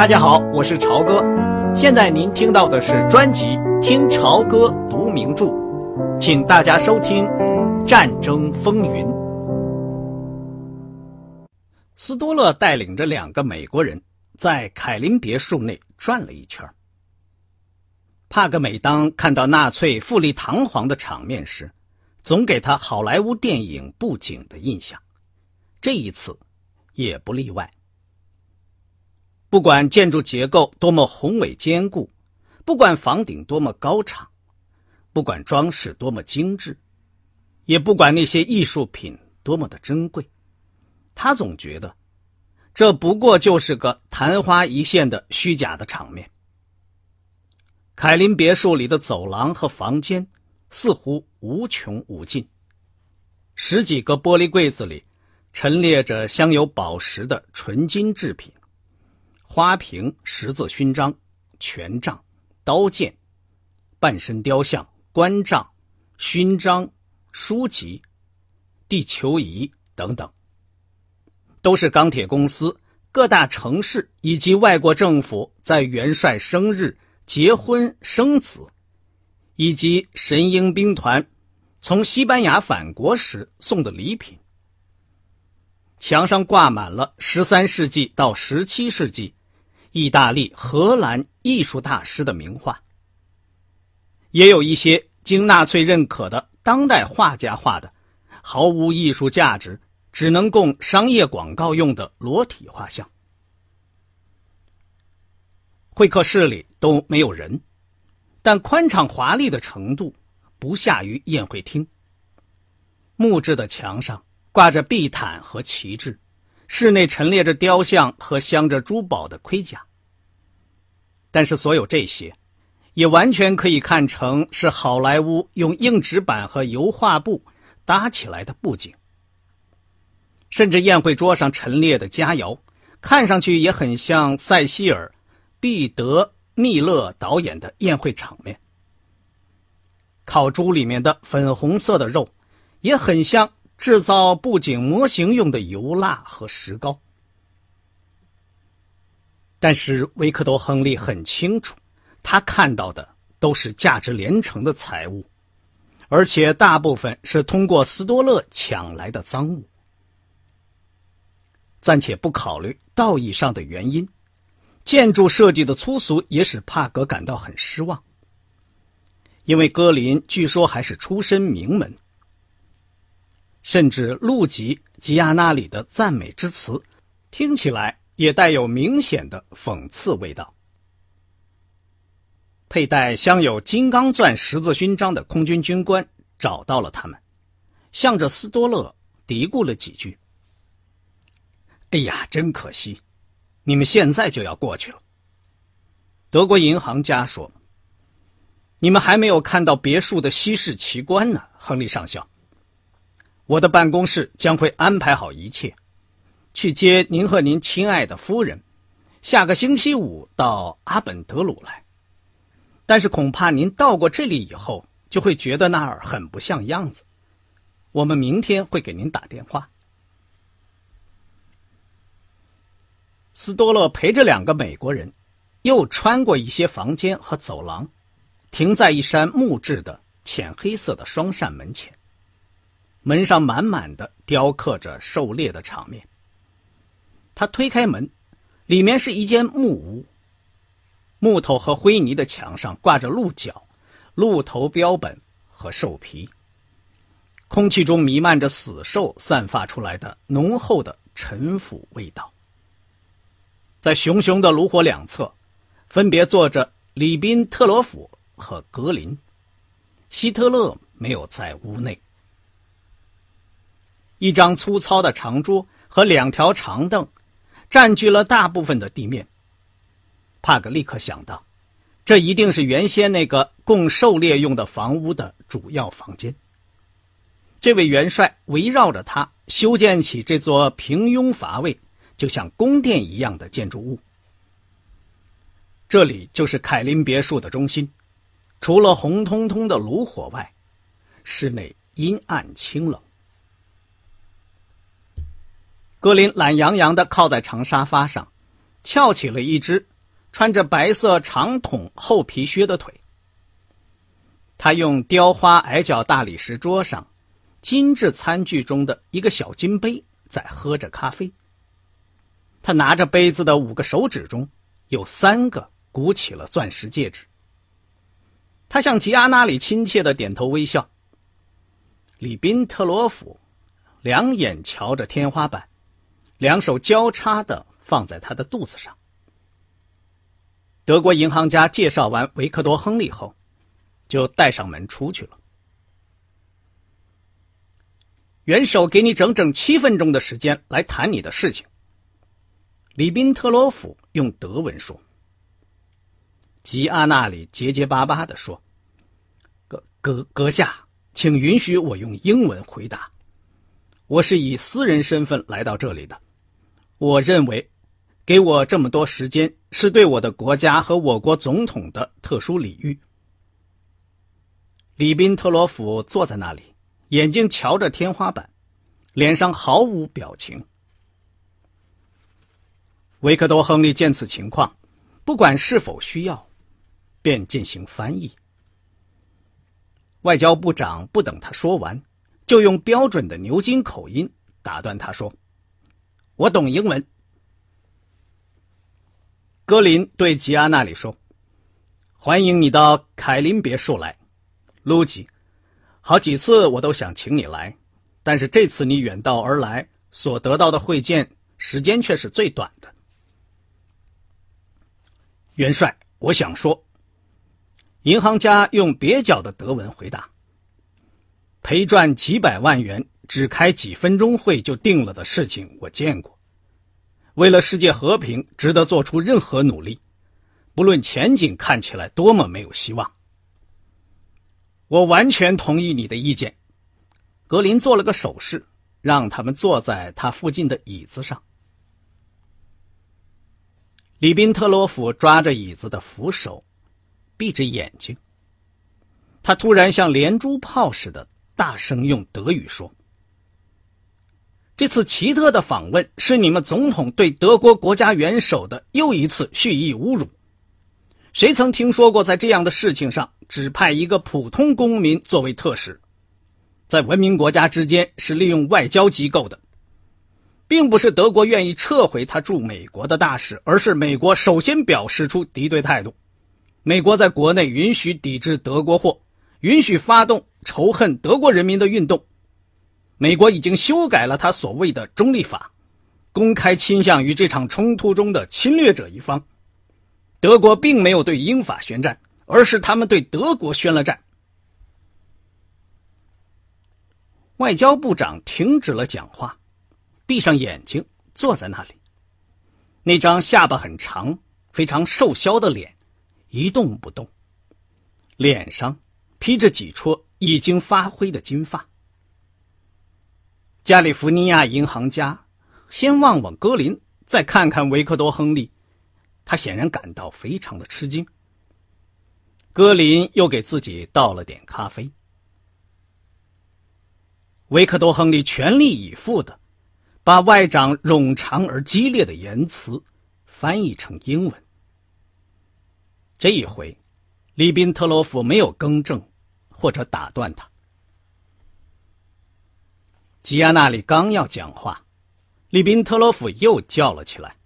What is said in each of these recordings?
大家好，我是朝哥。现在您听到的是专辑《听朝歌读名著》，请大家收听《战争风云》。斯多勒带领着两个美国人在凯林别墅内转了一圈。帕格每当看到纳粹富丽堂皇的场面时，总给他好莱坞电影布景的印象，这一次也不例外。不管建筑结构多么宏伟坚固，不管房顶多么高敞，不管装饰多么精致，也不管那些艺术品多么的珍贵，他总觉得，这不过就是个昙花一现的虚假的场面。凯林别墅里的走廊和房间似乎无穷无尽，十几个玻璃柜子里陈列着镶有宝石的纯金制品。花瓶、十字勋章、权杖、刀剑、半身雕像、官杖、勋章、书籍、地球仪等等，都是钢铁公司、各大城市以及外国政府在元帅生日、结婚、生子，以及神鹰兵团从西班牙返国时送的礼品。墙上挂满了十三世纪到十七世纪。意大利、荷兰艺术大师的名画，也有一些经纳粹认可的当代画家画的，毫无艺术价值、只能供商业广告用的裸体画像。会客室里都没有人，但宽敞华丽的程度不下于宴会厅。木质的墙上挂着地毯和旗帜。室内陈列着雕像和镶着珠宝的盔甲，但是所有这些，也完全可以看成是好莱坞用硬纸板和油画布搭起来的布景。甚至宴会桌上陈列的佳肴，看上去也很像塞西尔·毕德密勒导演的宴会场面。烤猪里面的粉红色的肉，也很像。制造布景模型用的油蜡和石膏，但是维克多·亨利很清楚，他看到的都是价值连城的财物，而且大部分是通过斯多勒抢来的赃物。暂且不考虑道义上的原因，建筑设计的粗俗也使帕格感到很失望，因为格林据说还是出身名门。甚至路吉吉亚纳里的赞美之词，听起来也带有明显的讽刺味道。佩戴镶有金刚钻十字勋章的空军军官找到了他们，向着斯多勒嘀咕了几句：“哎呀，真可惜，你们现在就要过去了。”德国银行家说：“你们还没有看到别墅的西式奇观呢，亨利上校。”我的办公室将会安排好一切，去接您和您亲爱的夫人，下个星期五到阿本德鲁来。但是恐怕您到过这里以后，就会觉得那儿很不像样子。我们明天会给您打电话。斯多洛陪着两个美国人，又穿过一些房间和走廊，停在一扇木质的浅黑色的双扇门前。门上满满的雕刻着狩猎的场面。他推开门，里面是一间木屋。木头和灰泥的墙上挂着鹿角、鹿头标本和兽皮。空气中弥漫着死兽散发出来的浓厚的陈腐味道。在熊熊的炉火两侧，分别坐着里宾特罗甫和格林。希特勒没有在屋内。一张粗糙的长桌和两条长凳，占据了大部分的地面。帕格立刻想到，这一定是原先那个供狩猎用的房屋的主要房间。这位元帅围绕着他修建起这座平庸乏味、就像宫殿一样的建筑物。这里就是凯林别墅的中心，除了红彤彤的炉火外，室内阴暗清冷。格林懒洋洋地靠在长沙发上，翘起了一只穿着白色长筒厚皮靴的腿。他用雕花矮脚大理石桌上精致餐具中的一个小金杯在喝着咖啡。他拿着杯子的五个手指中有三个鼓起了钻石戒指。他向吉阿那里亲切的点头微笑。里宾特罗夫两眼瞧着天花板，两手交叉的放在他的肚子上。德国银行家介绍完维克多·亨利后。就带上门出去了。元首给你整整七分钟的时间来谈你的事情。里宾特罗夫用德文说。吉阿那里结结巴巴的说：“阁阁阁下，请允许我用英文回答。我是以私人身份来到这里的。我认为，给我这么多时间是对我的国家和我国总统的特殊礼遇。”里宾特罗夫坐在那里，眼睛瞧着天花板，脸上毫无表情。维克多·亨利见此情况，不管是否需要，便进行翻译。外交部长不等他说完，就用标准的牛津口音打断他说：“我懂英文。”格林对吉阿那里说：“欢迎你到凯林别墅来。”卢吉，好几次我都想请你来，但是这次你远道而来，所得到的会见时间却是最短的。元帅，我想说，银行家用蹩脚的德文回答：“赔赚几百万元，只开几分钟会就定了的事情，我见过。为了世界和平，值得做出任何努力，不论前景看起来多么没有希望。”我完全同意你的意见。格林做了个手势，让他们坐在他附近的椅子上。里宾特洛甫抓着椅子的扶手，闭着眼睛。他突然像连珠炮似的大声用德语说：“这次奇特的访问是你们总统对德国国家元首的又一次蓄意侮辱。谁曾听说过在这样的事情上？”指派一个普通公民作为特使，在文明国家之间是利用外交机构的，并不是德国愿意撤回他驻美国的大使，而是美国首先表示出敌对态度。美国在国内允许抵制德国货，允许发动仇恨德国人民的运动。美国已经修改了他所谓的中立法，公开倾向于这场冲突中的侵略者一方。德国并没有对英法宣战。而是他们对德国宣了战。外交部长停止了讲话，闭上眼睛坐在那里，那张下巴很长、非常瘦削的脸一动不动，脸上披着几撮已经发灰的金发。加利福尼亚银行家先望望格林，再看看维克多·亨利，他显然感到非常的吃惊。格林又给自己倒了点咖啡。维克多·亨利全力以赴的把外长冗长而激烈的言辞翻译成英文。这一回，里宾特洛夫没有更正或者打断他。吉亚纳里刚要讲话，里宾特洛夫又叫了起来。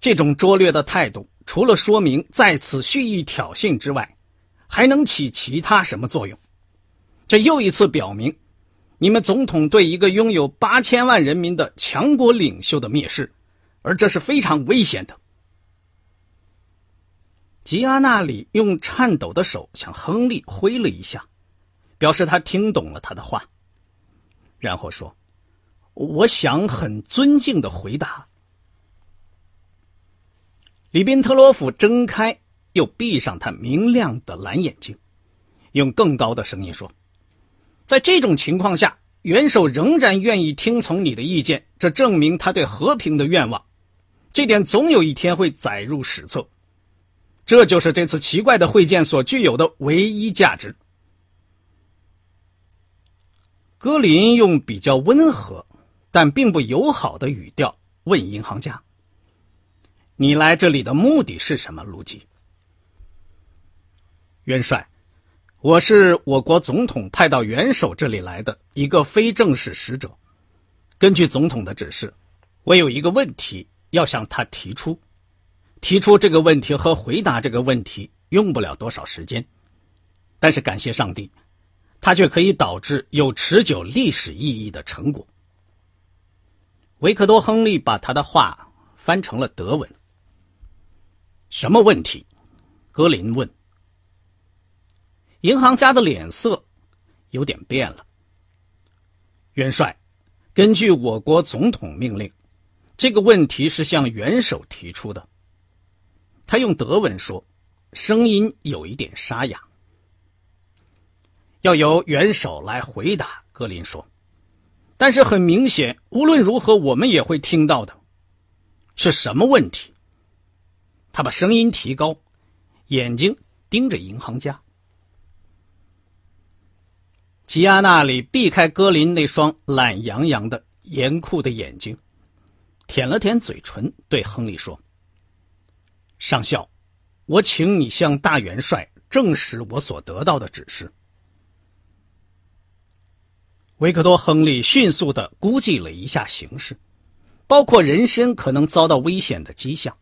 这种拙劣的态度。除了说明在此蓄意挑衅之外，还能起其他什么作用？这又一次表明，你们总统对一个拥有八千万人民的强国领袖的蔑视，而这是非常危险的。吉阿纳里用颤抖的手向亨利挥了一下，表示他听懂了他的话，然后说：“我想很尊敬的回答。”里宾特洛甫睁开又闭上他明亮的蓝眼睛，用更高的声音说：“在这种情况下，元首仍然愿意听从你的意见，这证明他对和平的愿望。这点总有一天会载入史册。这就是这次奇怪的会见所具有的唯一价值。”格林用比较温和但并不友好的语调问银行家。你来这里的目的是什么？卢吉，元帅，我是我国总统派到元首这里来的一个非正式使者。根据总统的指示，我有一个问题要向他提出。提出这个问题和回答这个问题用不了多少时间，但是感谢上帝，它却可以导致有持久历史意义的成果。维克多·亨利把他的话翻成了德文。什么问题？格林问。银行家的脸色有点变了。元帅，根据我国总统命令，这个问题是向元首提出的。他用德文说，声音有一点沙哑。要由元首来回答，格林说。但是很明显，无论如何，我们也会听到的。是什么问题？他把声音提高，眼睛盯着银行家。吉亚那里避开格林那双懒洋洋的、严酷的眼睛，舔了舔嘴唇，对亨利说。上校，我请你向大元帅证实我所得到的指示。维克多·亨利迅速的估计了一下形势，包括人身可能遭到危险的迹象。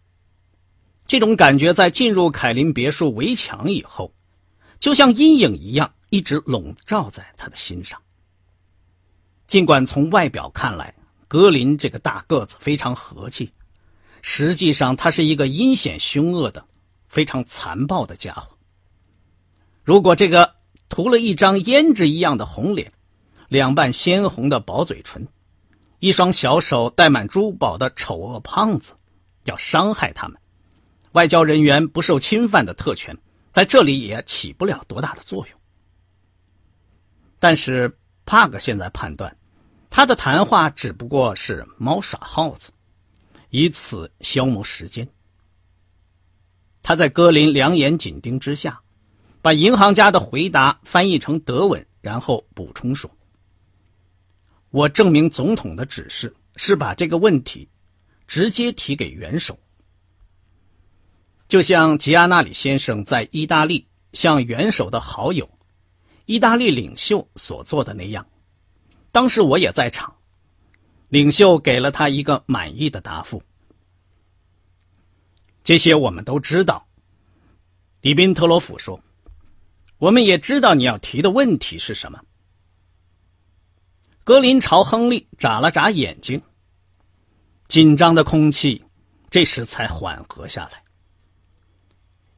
这种感觉在进入凯林别墅围墙以后，就像阴影一样，一直笼罩在他的心上。尽管从外表看来，格林这个大个子非常和气。实际上，他是一个阴险凶恶的、非常残暴的家伙。如果这个涂了一张胭脂一样的红脸、两瓣鲜红的薄嘴唇、一双小手戴满珠宝的丑恶胖子要伤害他们，外交人员不受侵犯的特权在这里也起不了多大的作用。但是帕克现在判断，他的谈话只不过是猫耍耗子。以此消磨时间。他在格林两眼紧盯之下，把银行家的回答翻译成德文，然后补充说：“我证明总统的指示是把这个问题直接提给元首，就像吉亚纳里先生在意大利向元首的好友、意大利领袖所做的那样。当时我也在场。”领袖给了他一个满意的答复。这些我们都知道，里宾特罗甫说：“我们也知道你要提的问题是什么。”格林朝亨利眨了眨眼睛，紧张的空气这时才缓和下来。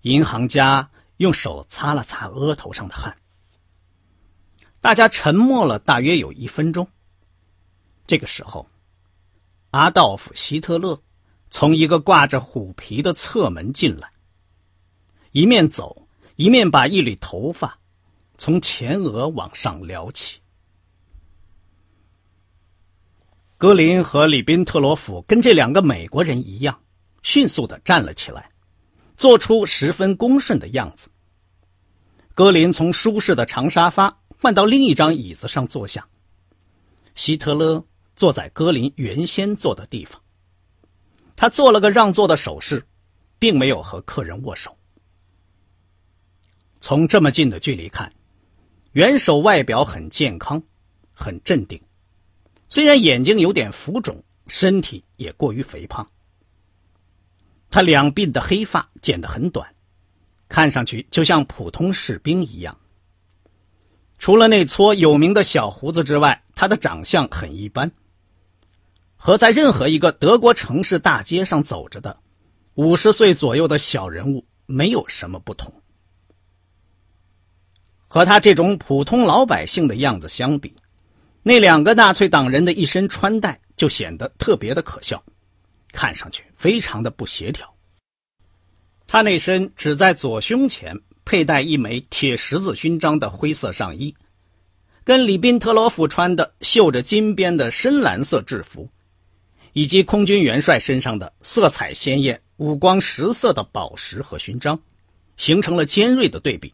银行家用手擦了擦额头上的汗。大家沉默了大约有一分钟。这个时候，阿道夫·希特勒从一个挂着虎皮的侧门进来，一面走一面把一缕头发从前额往上撩起。格林和里宾特罗甫跟这两个美国人一样，迅速的站了起来，做出十分恭顺的样子。格林从舒适的长沙发换到另一张椅子上坐下，希特勒。坐在格林原先坐的地方，他做了个让座的手势，并没有和客人握手。从这么近的距离看，元首外表很健康，很镇定，虽然眼睛有点浮肿，身体也过于肥胖。他两鬓的黑发剪得很短，看上去就像普通士兵一样。除了那撮有名的小胡子之外，他的长相很一般。和在任何一个德国城市大街上走着的五十岁左右的小人物没有什么不同。和他这种普通老百姓的样子相比，那两个纳粹党人的一身穿戴就显得特别的可笑，看上去非常的不协调。他那身只在左胸前佩戴一枚铁十字勋章的灰色上衣，跟里宾特罗夫穿的绣着金边的深蓝色制服。以及空军元帅身上的色彩鲜艳、五光十色的宝石和勋章，形成了尖锐的对比。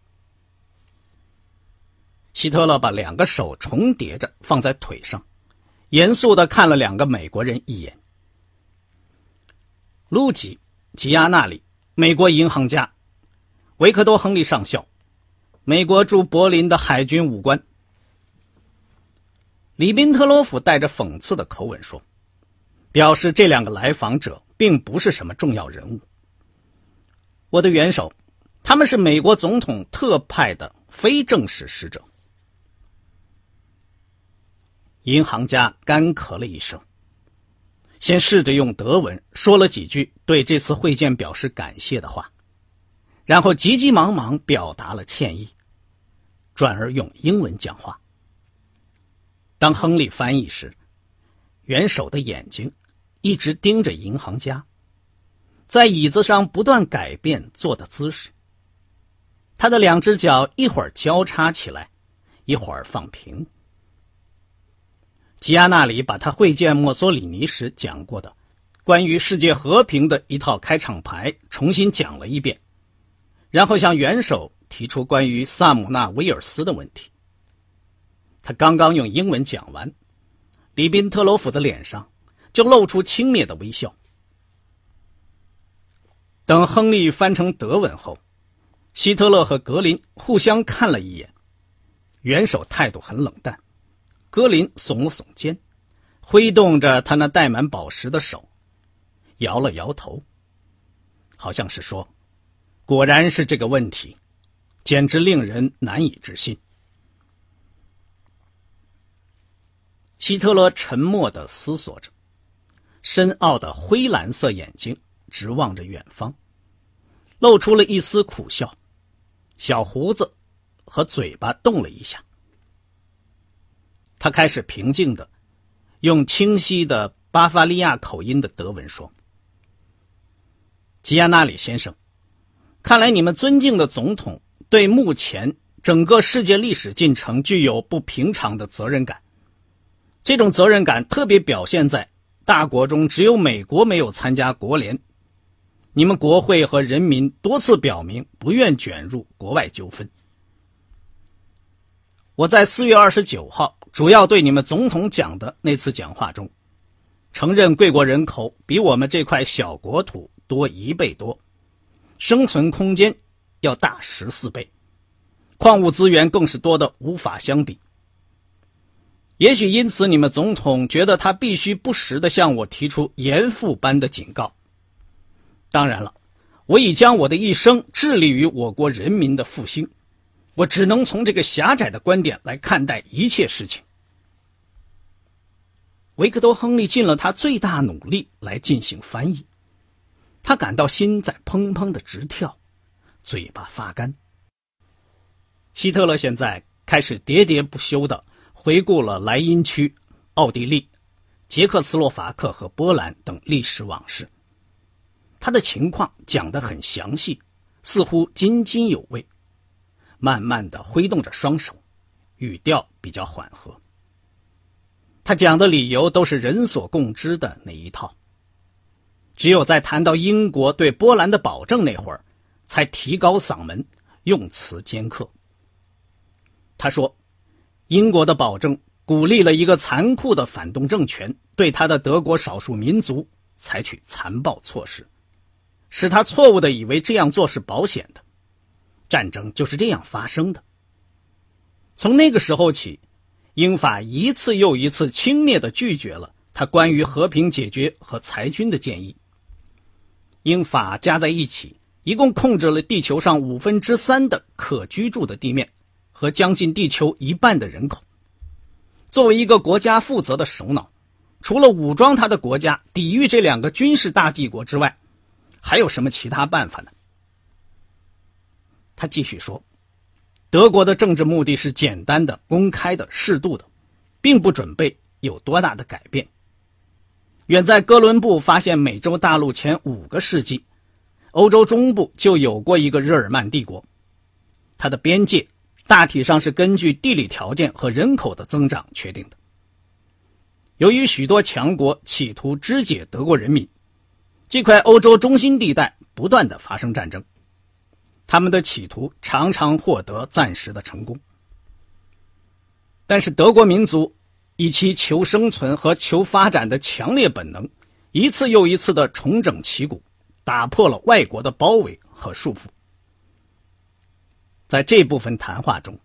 希特勒把两个手重叠着放在腿上，严肃的看了两个美国人一眼。路吉吉亚纳里，美国银行家；维克多·亨利上校，美国驻柏林的海军武官。里宾特洛夫带着讽刺的口吻说：“表示这两个来访者并不是什么重要人物。我的元首，他们是美国总统特派的非正式使者。”银行家干咳了一声，先试着用德文说了几句对这次会见表示感谢的话，然后急急忙忙表达了歉意，转而用英文讲话。当亨利翻译时，元首的眼睛一直盯着银行家，在椅子上不断改变坐的姿势。他的两只脚一会儿交叉起来，一会儿放平。吉亚纳里把他会见墨索里尼时讲过的关于世界和平的一套开场白重新讲了一遍，然后向元首提出关于萨姆纳威尔斯的问题。他刚刚用英文讲完，里宾特罗夫的脸上就露出轻蔑的微笑。等亨利翻成德文后，希特勒和格林互相看了一眼，元首态度很冷淡，格林耸了耸肩，挥动着他那戴满宝石的手，摇了摇头，好像是说：“果然是这个问题，简直令人难以置信。”希特勒沉默的思索着，深奥的灰蓝色眼睛直望着远方，露出了一丝苦笑，小胡子和嘴巴动了一下。他开始平静的，用清晰的巴伐利亚口音的德文说：“吉亚纳里先生，看来你们尊敬的总统对目前整个世界历史进程具有不平常的责任感。”这种责任感特别表现在大国中只有美国没有参加国联。你们国会和人民多次表明不愿卷入国外纠纷。我在四月二十九号主要对你们总统讲的那次讲话中，承认贵国人口比我们这块小国土多一倍多，生存空间要大十四倍，矿物资源更是多的无法相比。也许因此，你们总统觉得他必须不时的向我提出严父般的警告。当然了，我已将我的一生致力于我国人民的复兴，我只能从这个狭窄的观点来看待一切事情。维克多·亨利尽了他最大努力来进行翻译，他感到心在砰砰的直跳，嘴巴发干。希特勒现在开始喋喋不休的。回顾了莱茵区、奥地利、捷克斯洛伐克和波兰等历史往事，他的情况讲得很详细，似乎津津有味。慢慢的挥动着双手，语调比较缓和。他讲的理由都是人所共知的那一套。只有在谈到英国对波兰的保证那会儿，才提高嗓门，用词尖刻。他说。英国的保证鼓励了一个残酷的反动政权对他的德国少数民族采取残暴措施，使他错误的以为这样做是保险的。战争就是这样发生的。从那个时候起，英法一次又一次轻蔑的拒绝了他关于和平解决和裁军的建议。英法加在一起，一共控制了地球上五分之三的可居住的地面。和将近地球一半的人口，作为一个国家负责的首脑，除了武装他的国家抵御这两个军事大帝国之外，还有什么其他办法呢？他继续说：“德国的政治目的是简单的、公开的、适度的，并不准备有多大的改变。远在哥伦布发现美洲大陆前五个世纪，欧洲中部就有过一个日耳曼帝国，它的边界。”大体上是根据地理条件和人口的增长确定的。由于许多强国企图肢解德国人民，这块欧洲中心地带不断的发生战争，他们的企图常常获得暂时的成功。但是德国民族以其求生存和求发展的强烈本能，一次又一次的重整旗鼓，打破了外国的包围和束缚。在这部分谈话中，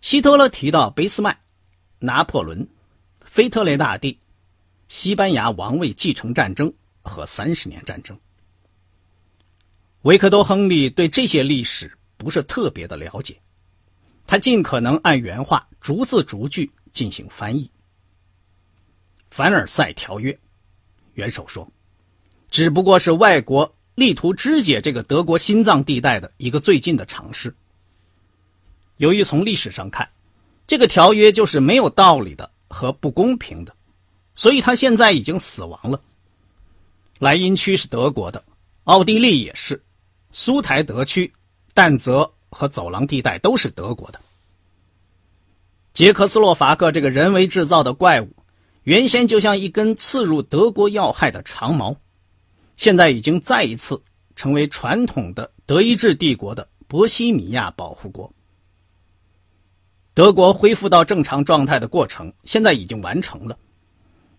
希特勒提到俾斯麦、拿破仑、腓特烈大帝、西班牙王位继承战争和三十年战争。维克多·亨利对这些历史不是特别的了解，他尽可能按原话逐字逐句进行翻译。凡尔赛条约，元首说，只不过是外国力图肢解这个德国心脏地带的一个最近的尝试。由于从历史上看，这个条约就是没有道理的和不公平的，所以他现在已经死亡了。莱茵区是德国的，奥地利也是。苏台德区、但泽和走廊地带都是德国的。捷克斯洛伐克这个人为制造的怪物，原先就像一根刺入德国要害的长矛，现在已经再一次成为传统的德意志帝国的波西米亚保护国。德国恢复到正常状态的过程现在已经完成了，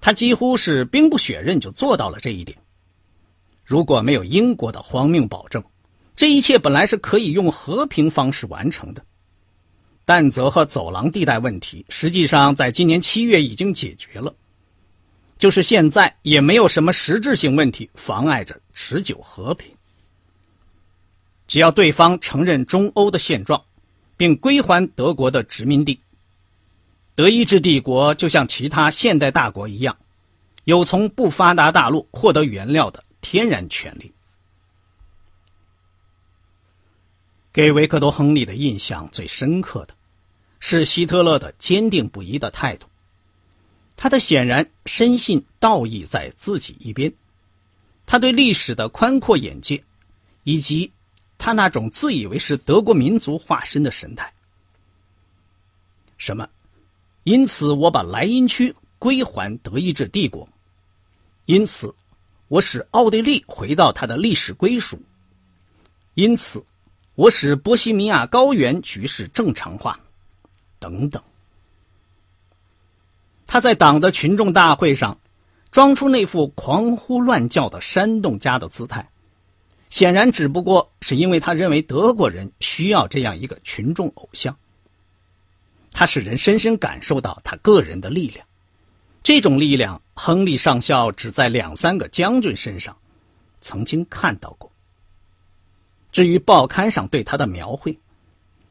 他几乎是兵不血刃就做到了这一点。如果没有英国的荒谬保证，这一切本来是可以用和平方式完成的，但泽和走廊地带问题，实际上在今年七月已经解决了，就是现在也没有什么实质性问题妨碍着持久和平。只要对方承认中欧的现状，并归还德国的殖民地，德意志帝国就像其他现代大国一样，有从不发达大陆获得原料的天然权利。给维克多·亨利的印象最深刻的，是希特勒的坚定不移的态度。他的显然深信道义在自己一边，他对历史的宽阔眼界，以及他那种自以为是德国民族化身的神态。什么？因此我把莱茵区归还德意志帝国，因此我使奥地利回到它的历史归属，因此。我使波西米亚高原局势正常化，等等。他在党的群众大会上装出那副狂呼乱叫的煽动家的姿态，显然只不过是因为他认为德国人需要这样一个群众偶像。他使人深深感受到他个人的力量，这种力量，亨利上校只在两三个将军身上曾经看到过。至于报刊上对他的描绘，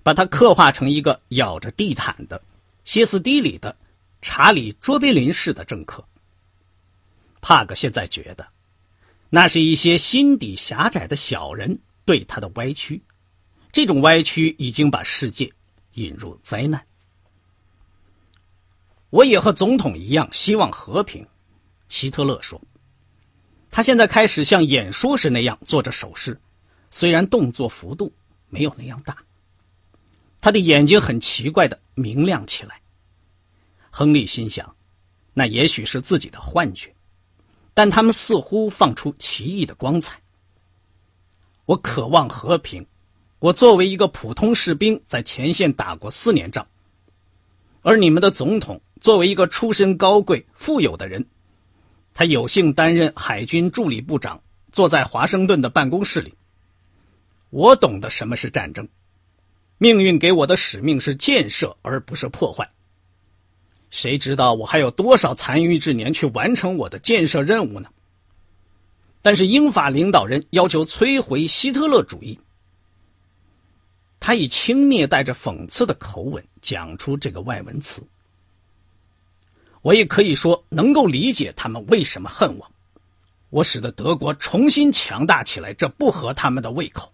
把他刻画成一个咬着地毯的歇斯底里的查理·卓别林式的政客。帕格现在觉得，那是一些心底狭窄的小人对他的歪曲，这种歪曲已经把世界引入灾难。我也和总统一样希望和平，希特勒说。他现在开始像演说时那样做着手势。虽然动作幅度没有那样大，他的眼睛很奇怪的明亮起来。亨利心想，那也许是自己的幻觉，但他们似乎放出奇异的光彩。我渴望和平。我作为一个普通士兵，在前线打过四年仗，而你们的总统作为一个出身高贵、富有的人，他有幸担任海军助理部长，坐在华盛顿的办公室里。我懂得什么是战争，命运给我的使命是建设而不是破坏。谁知道我还有多少残余之年去完成我的建设任务呢？但是英法领导人要求摧毁希特勒主义，他以轻蔑带着讽刺的口吻讲出这个外文词。我也可以说能够理解他们为什么恨我，我使得德国重新强大起来，这不合他们的胃口。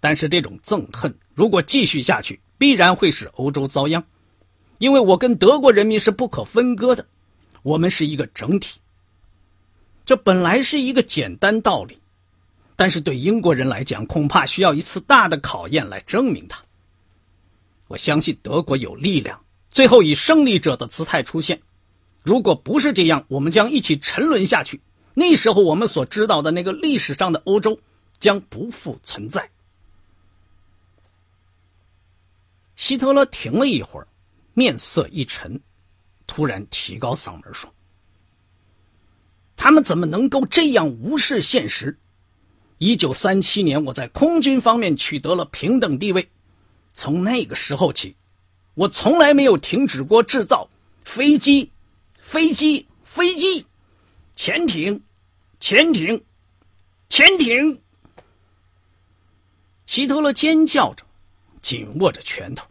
但是这种憎恨如果继续下去，必然会使欧洲遭殃，因为我跟德国人民是不可分割的，我们是一个整体。这本来是一个简单道理，但是对英国人来讲，恐怕需要一次大的考验来证明它。我相信德国有力量，最后以胜利者的姿态出现。如果不是这样，我们将一起沉沦下去。那时候，我们所知道的那个历史上的欧洲将不复存在。希特勒停了一会儿，面色一沉，突然提高嗓门说：“他们怎么能够这样无视现实？一九三七年，我在空军方面取得了平等地位。从那个时候起，我从来没有停止过制造飞机、飞机、飞机、潜艇、潜艇、潜艇。希特勒尖叫着，紧握着拳头，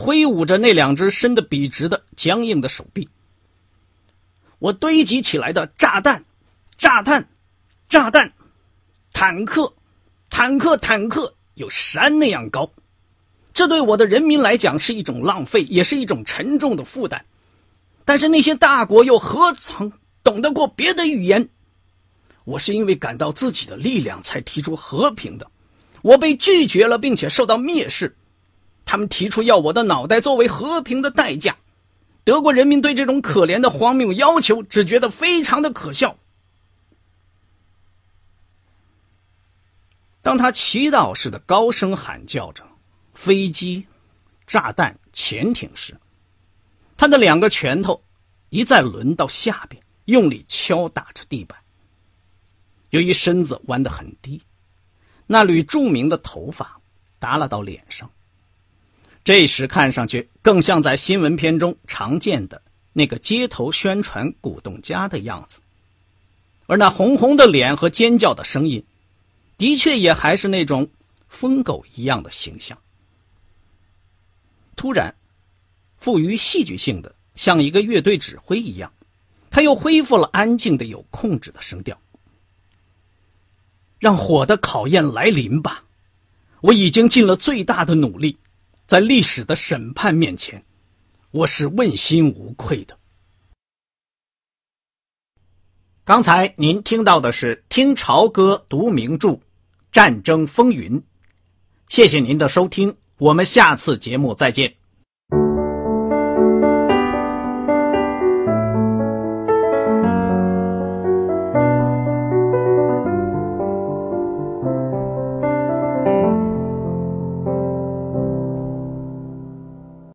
挥舞着那两只伸得笔直的僵硬的手臂。我堆积起来的炸弹、炸弹、炸弹、坦克、坦克、坦克，有山那样高。这对我的人民来讲是一种浪费，也是一种沉重的负担。但是那些大国又何曾懂得过别的语言？我是因为感到自己的力量才提出和平的。我被拒绝了，并且受到蔑视。他们提出要我的脑袋作为和平的代价。德国人民对这种可怜的荒谬要求只觉得非常的可笑。当他祈祷似的高声喊叫着。飞机、炸弹、潜艇时，他的两个拳头一再轮到下边，用力敲打着地板。由于身子弯得很低，那缕著名的头发耷拉到脸上，这时看上去更像在新闻片中常见的那个街头宣传鼓动家的样子。而那红红的脸和尖叫的声音，的确也还是那种疯狗一样的形象。突然，富于戏剧性的，像一个乐队指挥一样，他又恢复了安静的、有控制的声调。让火的考验来临吧！我已经尽了最大的努力，在历史的审判面前，我是问心无愧的。刚才您听到的是《听潮歌读名著：战争风云》，谢谢您的收听。我们下次节目再见。